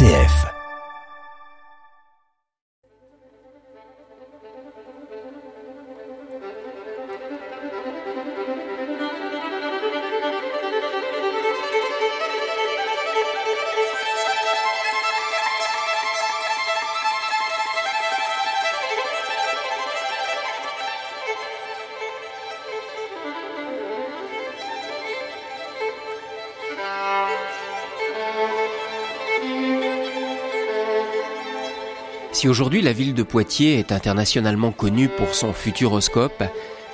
RCF. Si aujourd'hui la ville de Poitiers est internationalement connue pour son futuroscope,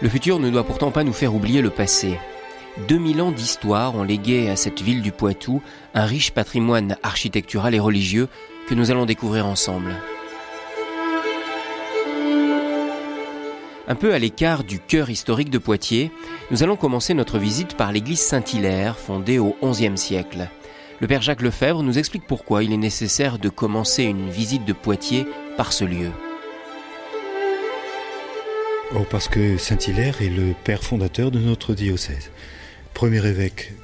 le futur ne doit pourtant pas nous faire oublier le passé. 2000 ans d'histoire ont légué à cette ville du Poitou un riche patrimoine architectural et religieux que nous allons découvrir ensemble. Un peu à l'écart du cœur historique de Poitiers, nous allons commencer notre visite par l'église Saint-Hilaire, fondée au XIe siècle. Le père Jacques Lefebvre nous explique pourquoi il est nécessaire de commencer une visite de Poitiers par ce lieu. Oh, parce que Saint-Hilaire est le père fondateur de notre diocèse. Premier évêque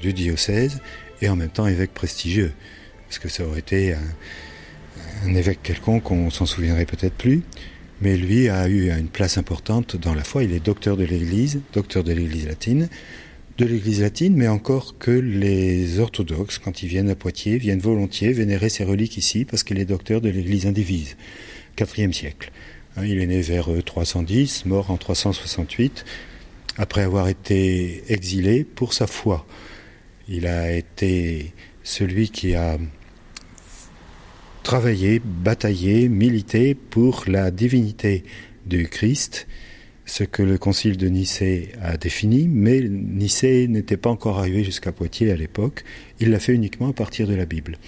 du diocèse et en même temps évêque prestigieux. Parce que ça aurait été un, un évêque quelconque, on s'en souviendrait peut-être plus. Mais lui a eu une place importante dans la foi. Il est docteur de l'Église, docteur de l'Église latine, de l'Église latine, mais encore que les orthodoxes, quand ils viennent à Poitiers, viennent volontiers vénérer ses reliques ici, parce qu'il est docteur de l'Église indivise, 4e siècle. Hein, il est né vers 310, mort en 368, après avoir été exilé pour sa foi. Il a été celui qui a travaillé, bataillé, milité pour la divinité du Christ, ce que le concile de Nicée a défini, mais Nicée n'était pas encore arrivé jusqu'à Poitiers à l'époque. Il l'a fait uniquement à partir de la Bible.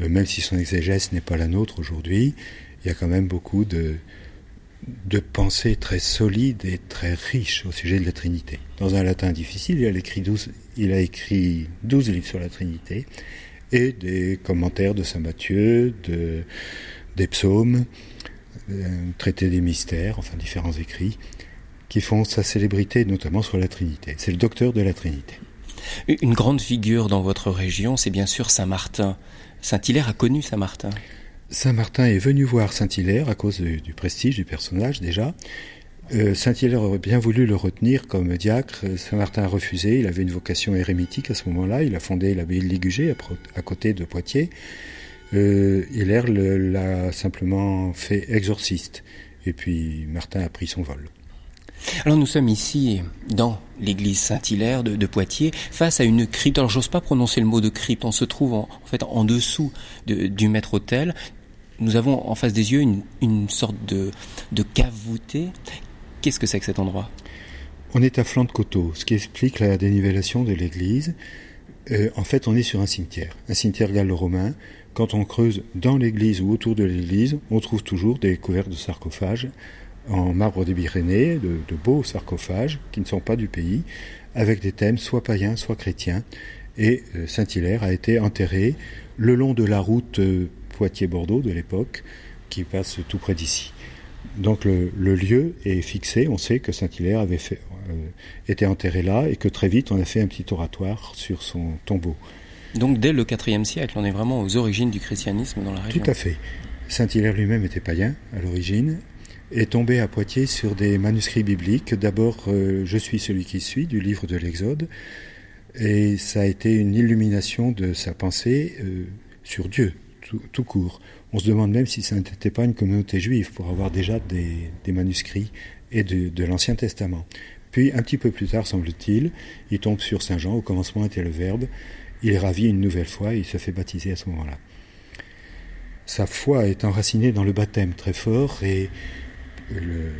Euh, même si son exégèse n'est pas la nôtre aujourd'hui, il y a quand même beaucoup de, pensées très solides et très riches au sujet de la Trinité. Dans un latin difficile, il a écrit 12, il a écrit 12 livres sur la Trinité et des commentaires de Saint Matthieu, de, des psaumes, un traité des mystères, enfin différents écrits, qui font sa célébrité notamment sur la Trinité. C'est le docteur de la Trinité. Une grande figure dans votre région, c'est bien sûr Saint Martin. Saint Hilaire a connu Saint Martin. Saint Martin est venu voir Saint Hilaire à cause du, du prestige du personnage déjà. Euh, Saint Hilaire aurait bien voulu le retenir comme diacre. Saint Martin a refusé. Il avait une vocation érémitique à ce moment-là. Il a fondé l'abbaye de Ligugé à côté de Poitiers. Euh, Hilaire l'a simplement fait exorciste. Et puis Martin a pris son vol. Alors nous sommes ici dans l'église Saint-Hilaire de, de, Poitiers face à une crypte. Alors j'ose pas prononcer le mot de crypte. On se trouve en, en fait en dessous de, du maître-autel. Nous avons en face des yeux une, une sorte de, de cave voûtée. Qu'est-ce que c'est que cet endroit? On est à flanc de coteau, ce qui explique la dénivellation de l'église. Euh, en fait, on est sur un cimetière, un cimetière gallo-romain. Quand on creuse dans l'église ou autour de l'église, on trouve toujours des couverts de sarcophages en marbre des Pyrénées, de, beaux sarcophages qui ne sont pas du pays, avec des thèmes soit païens, soit chrétiens. Et euh, Saint-Hilaire a été enterré le long de la route euh, Poitiers-Bordeaux de l'époque, qui passe tout près d'ici. Donc le, lieu est fixé, on sait que Saint-Hilaire avait euh, été enterré là et que très vite on a fait un petit oratoire sur son tombeau. Donc dès le IVe siècle, on est vraiment aux origines du christianisme dans la région. Tout à fait. Saint-Hilaire lui-même était païen à l'origine, est tombé à Poitiers sur des manuscrits bibliques. D'abord, euh, Je suis celui qui suis, du livre de l'Exode, et ça a été une illumination de sa pensée euh, sur Dieu, tout, tout, court. On se demande même si ça n'était pas une communauté juive pour avoir déjà des, des manuscrits et de, de l'Ancien Testament. Puis, un petit peu plus tard, semble-t-il, il tombe sur Saint Jean, au commencement était le Verbe, il est ravi une nouvelle fois et il se fait baptiser à ce moment-là. Sa foi est enracinée dans le baptême très fort et le,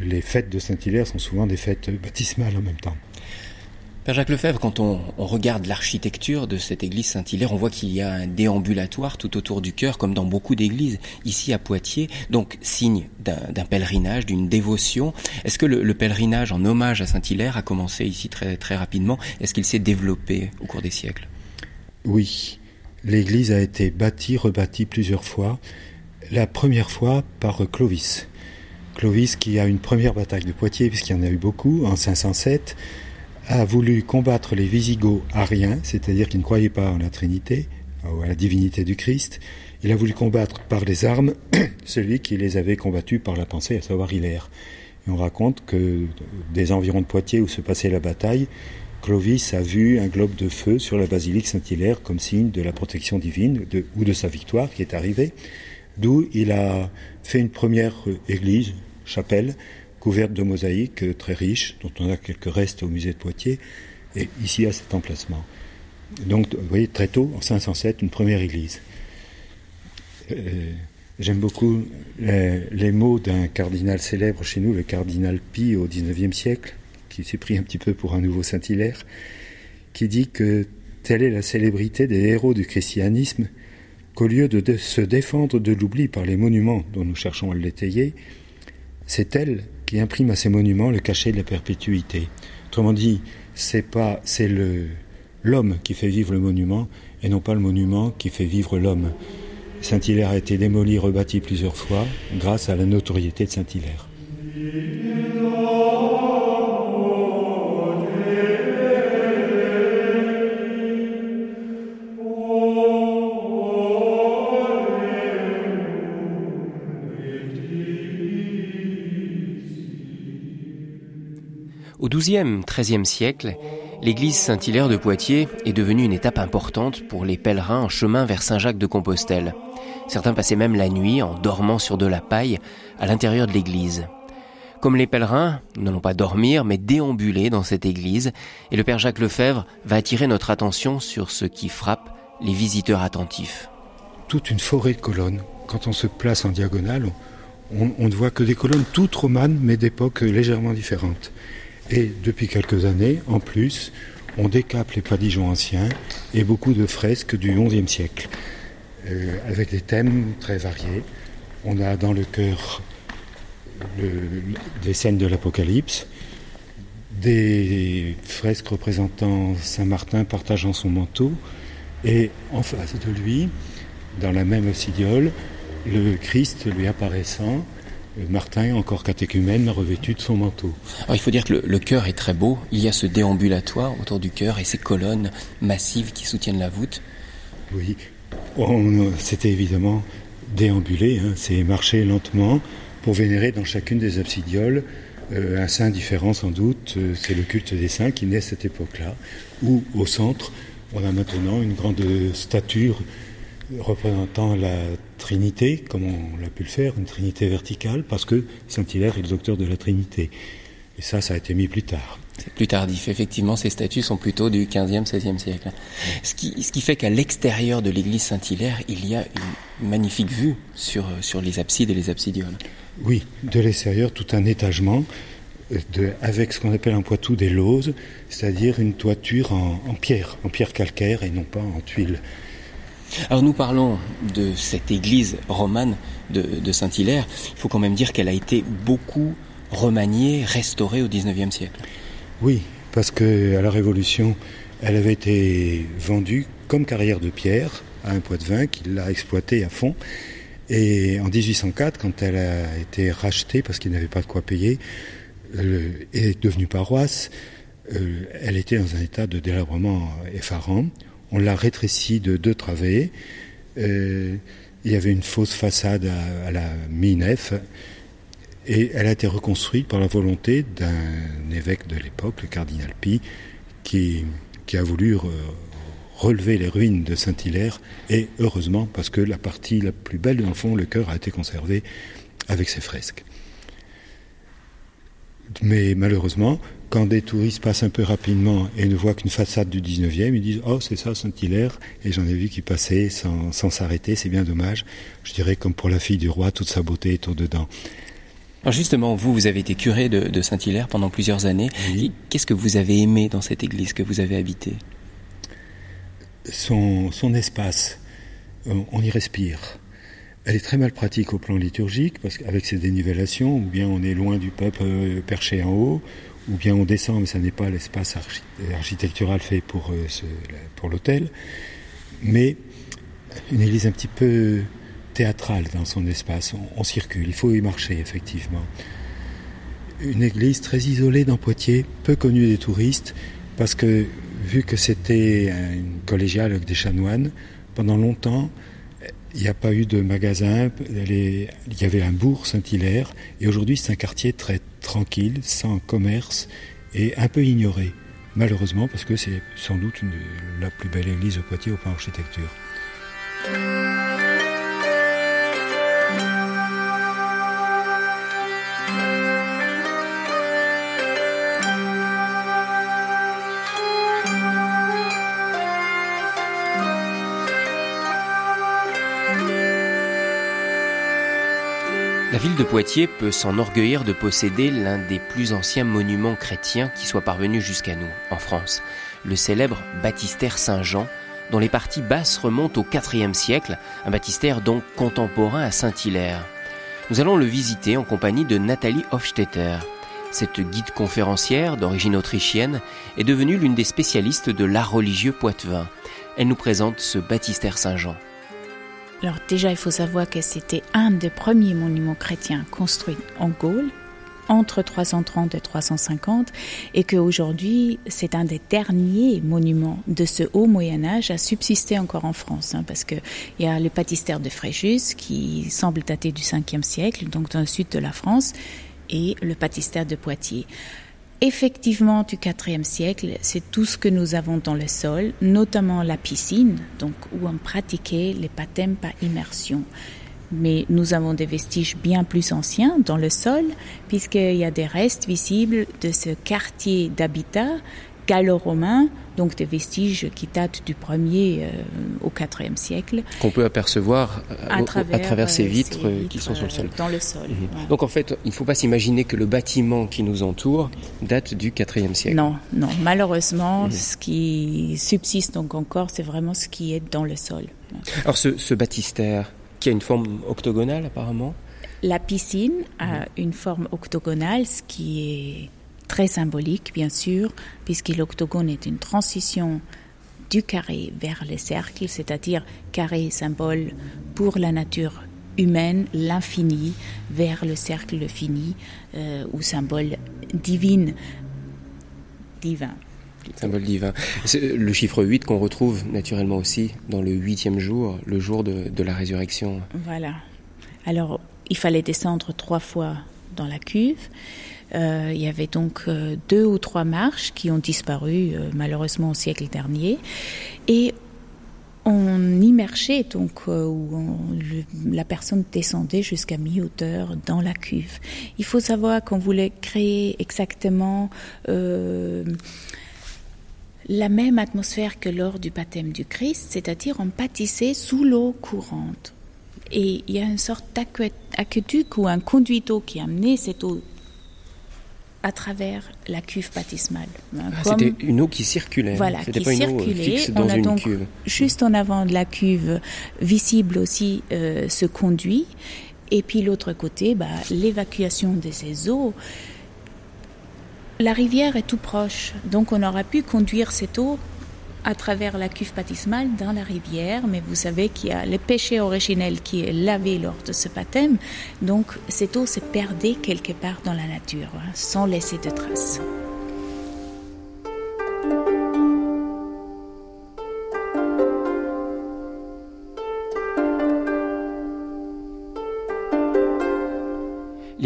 les fêtes de Saint-Hilaire sont souvent des fêtes baptismales en même temps. Père Jacques Lefebvre, quand on, regarde l'architecture de cette église Saint-Hilaire, on voit qu'il y a un déambulatoire tout autour du chœur, comme dans beaucoup d'églises ici à Poitiers, donc signe d'un pèlerinage, d'une dévotion. Est-ce que le, le, pèlerinage en hommage à Saint-Hilaire a commencé ici très, très rapidement? Est-ce qu'il s'est développé au cours des siècles? Oui, l'église a été bâtie, rebâtie plusieurs fois. La première fois par Clovis. Clovis qui a une première bataille de Poitiers, puisqu'il y en a eu beaucoup, en 507, a voulu combattre les Visigoths ariens, c'est-à-dire qui ne croyaient pas en la Trinité, à la divinité du Christ. Il a voulu combattre par les armes celui qui les avait combattus par la pensée, à savoir Hilaire. Et on raconte que des environs de Poitiers où se passait la bataille, Clovis a vu un globe de feu sur la basilique Saint-Hilaire comme signe de la protection divine ou de sa victoire qui est arrivée, d'où il a fait une première église, chapelle, couverte de mosaïques très riches, dont on a quelques restes au musée de Poitiers, et ici à cet emplacement. Donc, vous voyez, très tôt, en 507, une première église. Euh, j'aime beaucoup les, mots d'un cardinal célèbre chez nous, le cardinal Pie au XIXe siècle, qui s'est pris un petit peu pour un nouveau Saint-Hilaire, qui dit que telle est la célébrité des héros du christianisme, qu'au lieu de, se défendre de l'oubli par les monuments dont nous cherchons à l'étayer, c'est elle qui imprime à ces monuments le cachet de la perpétuité. Autrement dit, c'est pas, c'est le, l'homme qui fait vivre le monument et non pas le monument qui fait vivre l'homme. Saint-Hilaire a été démoli, rebâti plusieurs fois grâce à la notoriété de Saint-Hilaire. Au XIIe, XIIIe siècle, l'église Saint-Hilaire de Poitiers est devenue une étape importante pour les pèlerins en chemin vers Saint-Jacques de Compostelle. Certains passaient même la nuit en dormant sur de la paille à l'intérieur de l'église. Comme les pèlerins, nous n'allons pas dormir, mais déambuler dans cette église, et le Père Jacques Lefebvre va attirer notre attention sur ce qui frappe les visiteurs attentifs. Toute une forêt de colonnes. Quand on se place en diagonale, on, on ne voit que des colonnes toutes romanes, mais d'époques légèrement différentes. Et depuis quelques années, en plus, on décape les padigeons anciens et beaucoup de fresques du XIe siècle, euh, avec des thèmes très variés. On a dans le cœur des scènes de l'Apocalypse, des fresques représentant Saint Martin partageant son manteau, et en face de lui, dans la même obsidiole, le Christ lui apparaissant Martin, encore catéchumène, revêtu de son manteau. Alors, il faut dire que le, le chœur est très beau. Il y a ce déambulatoire autour du chœur et ces colonnes massives qui soutiennent la voûte. Oui, c'était évidemment déambuler, hein. c'est marcher lentement pour vénérer dans chacune des absidioles euh, un saint différent sans doute. Euh, c'est le culte des saints qui naît à cette époque-là, où au centre, on a maintenant une grande statue représentant la Trinité, comme on l'a pu le faire, une Trinité verticale, parce que Saint-Hilaire est le docteur de la Trinité. Et ça, ça a été mis plus tard. C'est plus tardif. Effectivement, ces statues sont plutôt du 15e, 16e siècle. Ce qui, ce qui fait qu'à l'extérieur de l'église Saint-Hilaire, il y a une magnifique vue sur, sur les absides et les absidioles. Oui, de l'extérieur, tout un étagement euh, de, avec ce qu'on appelle en Poitou des lauses, c'est-à-dire une toiture en, en pierre, en pierre calcaire et non pas en tuile. Alors nous parlons de cette église romane de, Saint-Hilaire. Il faut quand même dire qu'elle a été beaucoup remaniée, restaurée au XIXe siècle. Oui, parce que à la Révolution, elle avait été vendue comme carrière de pierre à un vin qui l'a exploitée à fond. Et en 1804, quand elle a été rachetée parce qu'il n'avait pas de quoi payer, elle est devenue paroisse, euh, elle était dans un état de délabrement effarant. On l'a rétréci de deux travées. Euh, il y avait une fausse façade à, la mi-nef. Et elle a été reconstruite par la volonté d'un évêque de l'époque, le cardinal Pi, qui, a voulu relever les ruines de Saint-Hilaire. Et heureusement, parce que la partie la plus belle, dans le fond, le cœur a été conservé avec ses fresques. Mais malheureusement, quand des touristes passent un peu rapidement et ne voient qu'une façade du 19e, ils disent Oh, c'est ça Saint-Hilaire. Et j'en ai vu qui passaient sans, s'arrêter, c'est bien dommage. Je dirais comme pour la fille du roi, toute sa beauté est au-dedans. Alors justement, vous, vous avez été curé de, Saint-Hilaire pendant plusieurs années. Qu'est-ce que vous avez aimé dans cette église que vous avez habitée? Son, son espace. On y respire. Elle est très mal pratique au plan liturgique, parce qu'avec ses dénivellations, ou bien on est loin du peuple euh, perché en haut, ou bien on descend, mais ça n'est pas l'espace architectural fait pour, euh, pour l'hôtel, mais une église un petit peu théâtrale dans son espace. On, circule, il faut y marcher effectivement. Une église très isolée dans Poitiers, peu connue des touristes, parce que vu que c'était une collégiale avec des chanoines, pendant longtemps, il n'y a pas eu de magasin, il y avait un bourg Saint-Hilaire, et aujourd'hui c'est un quartier très tranquille, sans commerce, et un peu ignoré, malheureusement, parce que c'est sans doute la plus belle église au Poitiers au plan architecture. La ville de Poitiers peut s'enorgueillir de posséder l'un des plus anciens monuments chrétiens qui soit parvenu jusqu'à nous, en France, le célèbre baptistère Saint-Jean, dont les parties basses remontent au IVe siècle, un baptistère donc contemporain à Saint-Hilaire. Nous allons le visiter en compagnie de Nathalie Hofstetter. Cette guide conférencière d'origine autrichienne est devenue l'une des spécialistes de l'art religieux poitevin. Elle nous présente ce baptistère Saint-Jean. Alors déjà, il faut savoir que c'était un des premiers monuments chrétiens construits en Gaule entre 330 et 350 et qu'aujourd'hui c'est un des derniers monuments de ce haut Moyen Âge à subsister encore en France hein, parce que il y a le baptistère de Fréjus qui semble dater du 5e siècle donc dans le sud de la France et le baptistère de Poitiers effectivement du IVe siècle, c'est tout ce que nous avons dans le sol, notamment la piscine, donc où on pratiquait les baptêmes par immersion. Mais nous avons des vestiges bien plus anciens dans le sol, puisqu'il y a des restes visibles de ce quartier d'habitat gallo-romain, donc des vestiges qui datent du 1er euh, au 4e siècle. Qu'on peut apercevoir euh, à, travers, ces, vitres, qui sont sur le sol. Dans le sol. Mhm. Donc en fait, il ne faut pas s'imaginer que le bâtiment qui nous entoure date du 4e siècle. Non, non. Malheureusement, mhm. ce qui subsiste donc encore, c'est vraiment ce qui est dans le sol. Alors ce, ce baptistère, qui a une forme octogonale apparemment? La piscine a mhm. une forme octogonale, ce qui est très symbolique, bien sûr, puisque l'octogone est une transition du carré vers le cercle, c'est-à-dire carré symbole pour la nature humaine, l'infini, vers le cercle fini, euh, ou symbole divine, divin. Symbole divin. Le chiffre 8 qu'on retrouve naturellement aussi dans le huitième jour, le jour de, de la résurrection. Voilà. Alors, il fallait descendre trois fois dans la cuve. Euh, il y avait donc euh, deux ou trois marches qui ont disparu euh, malheureusement au siècle dernier. Et on immergeait donc où la personne descendait jusqu'à mi-hauteur dans la cuve. Il faut savoir qu'on voulait créer exactement la même atmosphère que lors du baptême du Christ, c'est-à-dire on pâtissait sous l'eau courante. Et il y a une sorte d'aqueduc ou un conduit d'eau qui amenait cette eau à travers la cuve baptismale. Ah, c'était une eau qui circulait. Voilà, qui pas circulait. On a donc juste en avant de la cuve visible aussi euh, ce conduit. Et puis l'autre côté, bah, l'évacuation de ces eaux. La rivière est tout proche, donc on aura pu conduire cette eau à travers la cuve baptismale dans la rivière, mais vous savez qu'il y a le péché originel qui est lavé lors de ce baptême, donc cette eau se perdait quelque part dans la nature, hein, sans laisser de traces.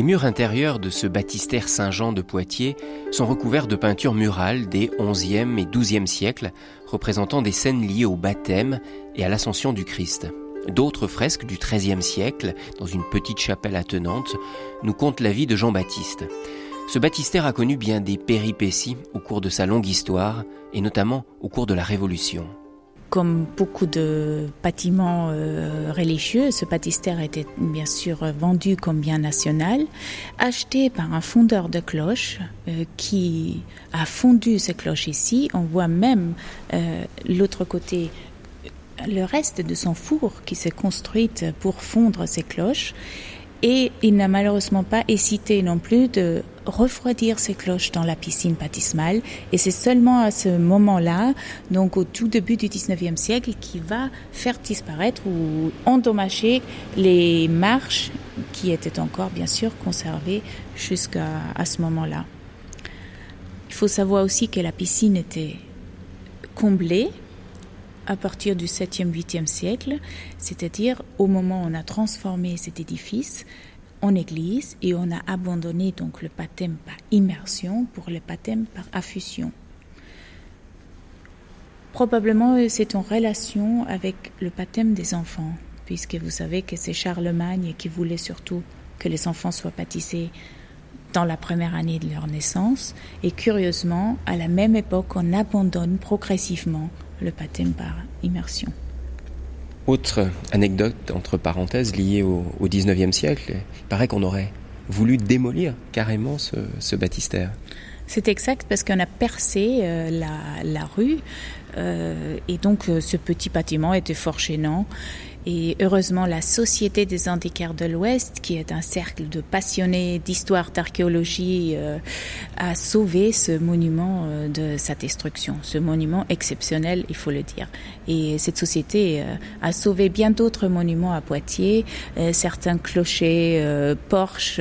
Les murs intérieurs de ce baptistère Saint-Jean de Poitiers sont recouverts de peintures murales des XIe et XIIe siècles, représentant des scènes liées au baptême et à l'ascension du Christ. D'autres fresques du XIIIe siècle, dans une petite chapelle attenante, nous content la vie de Jean-Baptiste. Ce baptistère a connu bien des péripéties au cours de sa longue histoire, et notamment au cours de la Révolution. Comme beaucoup de bâtiments euh, religieux, ce baptistère était bien sûr vendu comme bien national, acheté par un fondeur de cloches euh, qui a fondu ces cloches ici. On voit même euh, l'autre côté le reste de son four qui s'est construit pour fondre ces cloches. Et il n'a malheureusement pas hésité non plus de refroidir ses cloches dans la piscine baptismale. Et c'est seulement à ce moment-là, donc au tout début du 19e siècle, qu'il va faire disparaître ou endommager les marches qui étaient encore, bien sûr, conservées jusqu'à ce moment-là. Il faut savoir aussi que la piscine était comblée à partir du 7e, 8e siècle, c'est-à-dire au moment où on a transformé cet édifice en église et on a abandonné donc le baptême par immersion pour le baptême par affusion. Probablement c'est en relation avec le baptême des enfants, puisque vous savez que c'est Charlemagne qui voulait surtout que les enfants soient baptisés dans la première année de leur naissance. Et curieusement, à la même époque, on abandonne progressivement le baptême par immersion. Autre anecdote, entre parenthèses, liée au, au 19e siècle, il paraît qu'on aurait voulu démolir carrément ce, baptistère. C'est exact parce qu'on a percé euh, la, rue euh, et donc euh, ce petit bâtiment était fort gênant et heureusement, la Société des antiquaires de l'Ouest, qui est un cercle de passionnés d'histoire, d'archéologie, euh, a sauvé ce monument euh, de sa destruction. Ce monument exceptionnel, il faut le dire. Et cette société euh, a sauvé bien d'autres monuments à Poitiers, certains clochers, porches,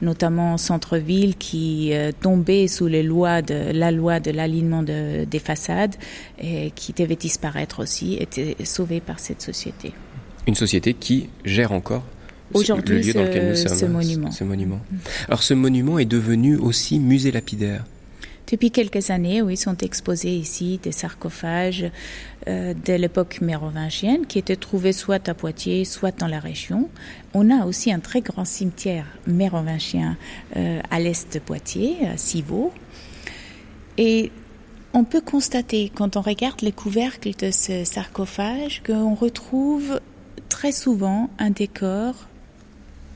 notamment en centre-ville, qui tombaient sous les lois de, la loi de l'alignement de, des façades, et qui devaient disparaître aussi, étaient sauvés par cette société une société qui gère encore Aujourd'hui, le lieu dans lequel nous sommes, ce monument. Ce, monument. Alors ce monument est devenu aussi musée lapidaire. Depuis quelques années, oui, sont exposés ici des sarcophages euh, de l'époque mérovingienne qui étaient trouvés soit à Poitiers, soit dans la région. On a aussi un très grand cimetière mérovingien euh, à l'est de Poitiers, à Civaux. Et on peut constater, quand on regarde les couvercles de ce sarcophage, qu'on retrouve très souvent un décor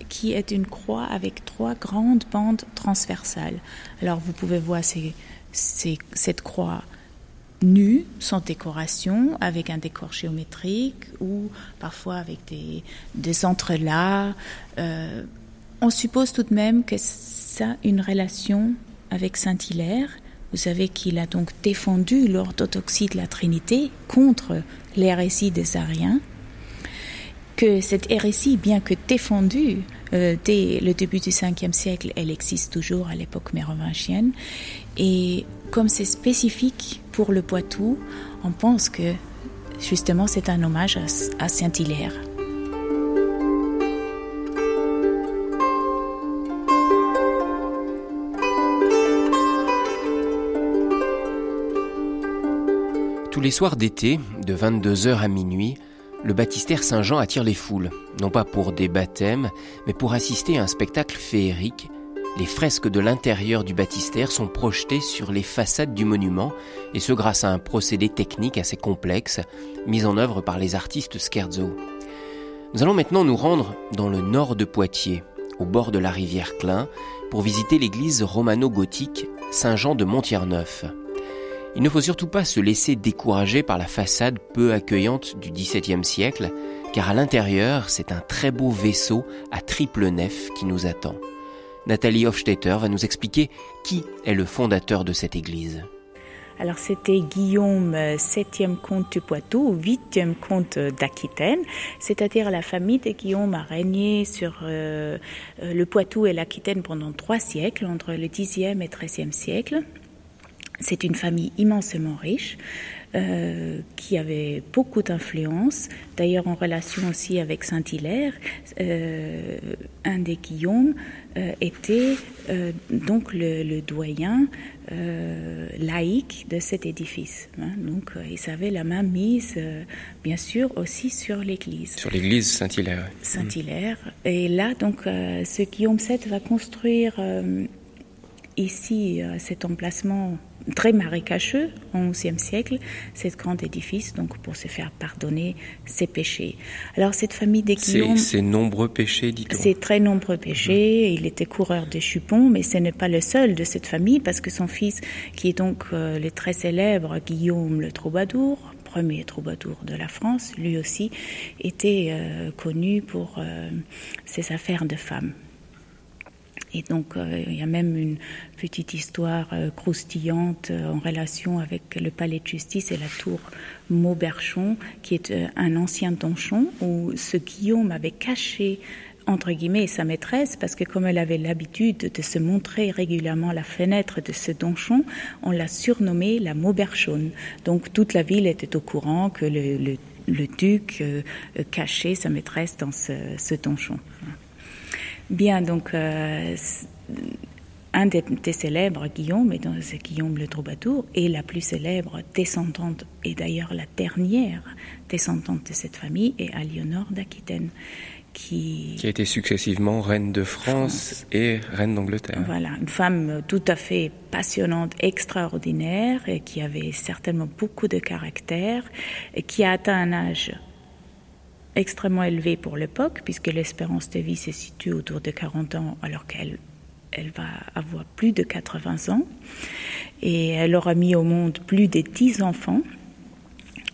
qui est une croix avec trois grandes bandes transversales. Alors vous pouvez voir cette croix nue, sans décoration, avec un décor géométrique ou parfois avec des, des entrelacs. Euh, on suppose tout de même que ça a une relation avec Saint-Hilaire. Vous savez qu'il a donc défendu l'orthodoxie de la Trinité contre l'hérésie des Ariens que cette hérésie, bien que défendue euh, dès le début du 5e siècle, elle existe toujours à l'époque mérovingienne. Et comme c'est spécifique pour le Poitou, on pense que justement c'est un hommage à, Saint-Hilaire. Tous les soirs d'été, de 22h à minuit, le baptistère Saint-Jean attire les foules, non pas pour des baptêmes, mais pour assister à un spectacle féerique. Les fresques de l'intérieur du baptistère sont projetées sur les façades du monument, et ce grâce à un procédé technique assez complexe, mis en œuvre par les artistes Scherzo. Nous allons maintenant nous rendre dans le nord de Poitiers, au bord de la rivière Clin, pour visiter l'église romano-gothique Saint-Jean de Montierneuf. Il ne faut surtout pas se laisser décourager par la façade peu accueillante du XVIIe siècle, car à l'intérieur, c'est un très beau vaisseau à triple nef qui nous attend. Nathalie Hofstetter va nous expliquer qui est le fondateur de cette église. Alors c'était Guillaume, 7e comte du Poitou, 8e comte d'Aquitaine, c'est-à-dire la famille de Guillaume a régné sur euh, le Poitou et l'Aquitaine pendant trois siècles, entre le 10e et 13e siècle. C'est une famille immensément riche euh, qui avait beaucoup d'influence, d'ailleurs en relation aussi avec Saint-Hilaire. Euh, un des Guillaume euh, était donc le, doyen laïque de cet édifice. Hein. Donc il avait la main mise, bien sûr, aussi sur l'église. Sur l'église Saint-Hilaire. Saint-Hilaire. Et là, donc, ce Guillaume VII va construire ici cet emplacement très marécageux au XIe siècle, cet grand édifice, donc pour se faire pardonner ses péchés. Alors cette famille des Guillaume... Ces nombreux péchés, dit-on. Ces très nombreux péchés. Il était coureur des chupons, mais ce n'est pas le seul de cette famille, parce que son fils, qui est donc euh, le très célèbre Guillaume le Troubadour, premier troubadour de la France, lui aussi était euh, connu pour euh, ses affaires de femmes. Et donc, euh, il y a même une petite histoire euh, croustillante euh, en relation avec le palais de justice et la tour Mauberchon, qui est un ancien donjon où ce Guillaume avait caché entre guillemets sa maîtresse parce que comme elle avait l'habitude de se montrer régulièrement à la fenêtre de ce donjon, on l'a surnommée la Mauberchonne. Donc toute la ville était au courant que le, duc cachait sa maîtresse dans ce, donjon. Bien, donc euh, un des, célèbres Guillaume, et c'est Guillaume le Troubadour, et la plus célèbre descendante, et d'ailleurs la dernière descendante de cette famille, est Aliénor d'Aquitaine qui... a été successivement reine de France, et reine d'Angleterre. Voilà, une femme tout à fait passionnante, extraordinaire, et qui avait certainement beaucoup de caractère, et qui a atteint un âge extrêmement élevé pour l'époque, puisque l'espérance de vie se situe autour de 40 ans, alors qu'elle elle va avoir plus de 80 ans. Et elle aura mis au monde plus de 10 enfants,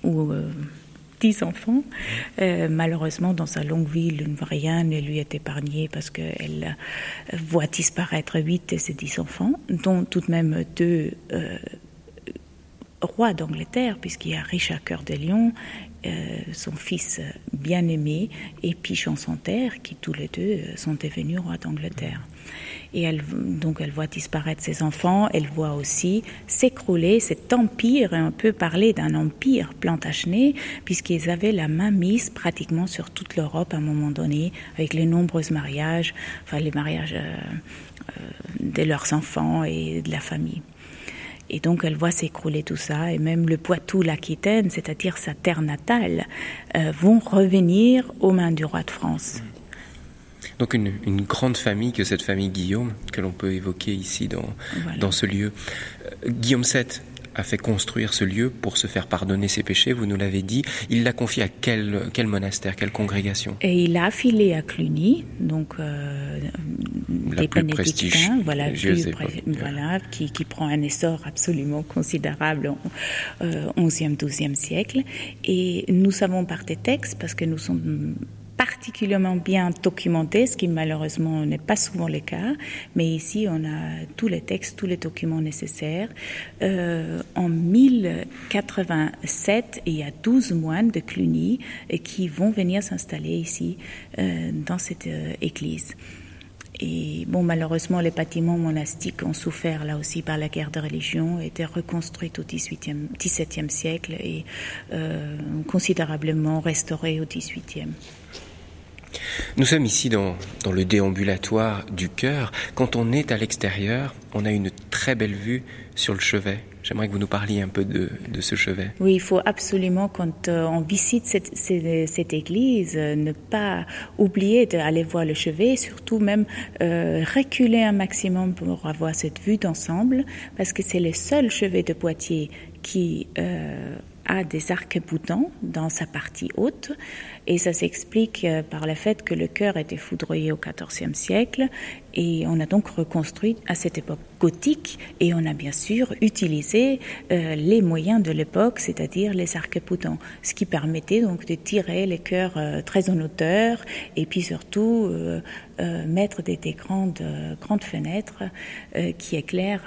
ou euh, enfants. Euh, malheureusement, dans sa longue vie, rien ne lui est épargné parce qu'elle voit disparaître huit de ses dix enfants, dont tout de même deux euh, rois d'Angleterre, puisqu'il y a Richard Cœur de Lion, euh, son fils bien-aimé, et Pichon Santerre, qui tous les deux sont devenus rois d'Angleterre. Et elle, donc elle voit disparaître ses enfants, elle voit aussi s'écrouler cet empire, on peut parler d'un empire plantagenet, puisqu'ils avaient la main mise pratiquement sur toute l'Europe à un moment donné, avec les nombreux mariages, enfin les mariages euh, euh, de leurs enfants et de la famille. Et donc elle voit s'écrouler tout ça, et même le Poitou, l'Aquitaine, c'est-à-dire sa terre natale, euh, vont revenir aux mains du roi de France. Donc une, grande famille que cette famille Guillaume, que l'on peut évoquer ici dans, dans ce lieu. Euh, Guillaume VII a fait construire ce lieu pour se faire pardonner ses péchés, vous nous l'avez dit. Il l'a confié à quel, quel monastère, quelle congrégation? Et il l'a affilé à Cluny, donc euh, des bénédictins, voilà, voilà qui, qui, prend un essor absolument considérable au euh, 11e, 12e siècle. Et nous savons par des textes, parce que nous sommes particulièrement bien documenté, ce qui malheureusement n'est pas souvent le cas. Mais ici, on a tous les textes, tous les documents nécessaires. Euh, en 1087, il y a 12 moines de Cluny euh, qui vont venir s'installer ici euh, dans cette église. Et bon, malheureusement, les bâtiments monastiques ont souffert là aussi par la guerre de religion, étaient reconstruits au XVIIe, siècle et considérablement restaurés au XVIIIe. Nous sommes ici dans, le déambulatoire du cœur. Quand on est à l'extérieur, on a une très belle vue sur le chevet. J'aimerais que vous nous parliez un peu de, ce chevet. Oui, il faut absolument, quand euh, on visite cette, église, euh, ne pas oublier d'aller voir le chevet, surtout même euh, reculer un maximum pour avoir cette vue d'ensemble, parce que c'est le seul chevet de Poitiers qui a des arcs-boutants dans sa partie haute. Et ça s'explique euh, par le fait que le cœur était foudroyé au XIVe siècle et on a donc reconstruit à cette époque gothique et on a bien sûr utilisé euh, les moyens de l'époque, c'est-à-dire les arcs-boutants, ce qui permettait donc de tirer les cœurs euh, très en hauteur et puis surtout euh, mettre des, des grandes, grandes fenêtres qui éclairent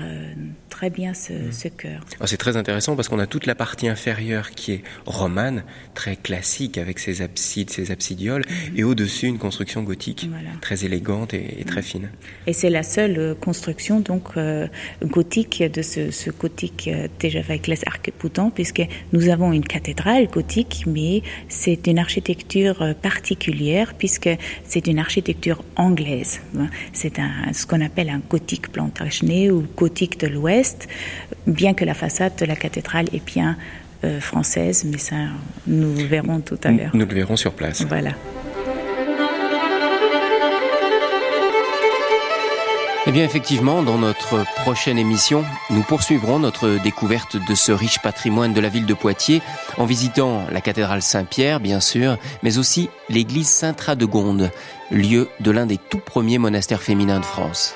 très bien ce, mmh. ce cœur. Ah, c'est très intéressant parce qu'on a toute la partie inférieure qui est romane, très classique avec ses absides, ses absidioles, mmh. et au-dessus une construction gothique très élégante et, très mmh. fine. Et c'est la seule euh, construction donc euh, gothique de ce, ce gothique euh, déjà avec les arcs-boutants, puisque nous avons une cathédrale gothique, mais c'est une architecture particulière puisque c'est une architecture anglaise. Hein. C'est un, ce qu'on appelle un gothique plantagenet ou gothique de l'Ouest, bien que la façade de la cathédrale est bien française, mais ça nous verrons tout à l'heure. Nous le verrons sur place. Voilà. Eh bien, effectivement, dans notre prochaine émission, nous poursuivrons notre découverte de ce riche patrimoine de la ville de Poitiers en visitant la cathédrale Saint-Pierre, bien sûr, mais aussi l'église Saint-Radegonde, lieu de l'un des tout premiers monastères féminins de France.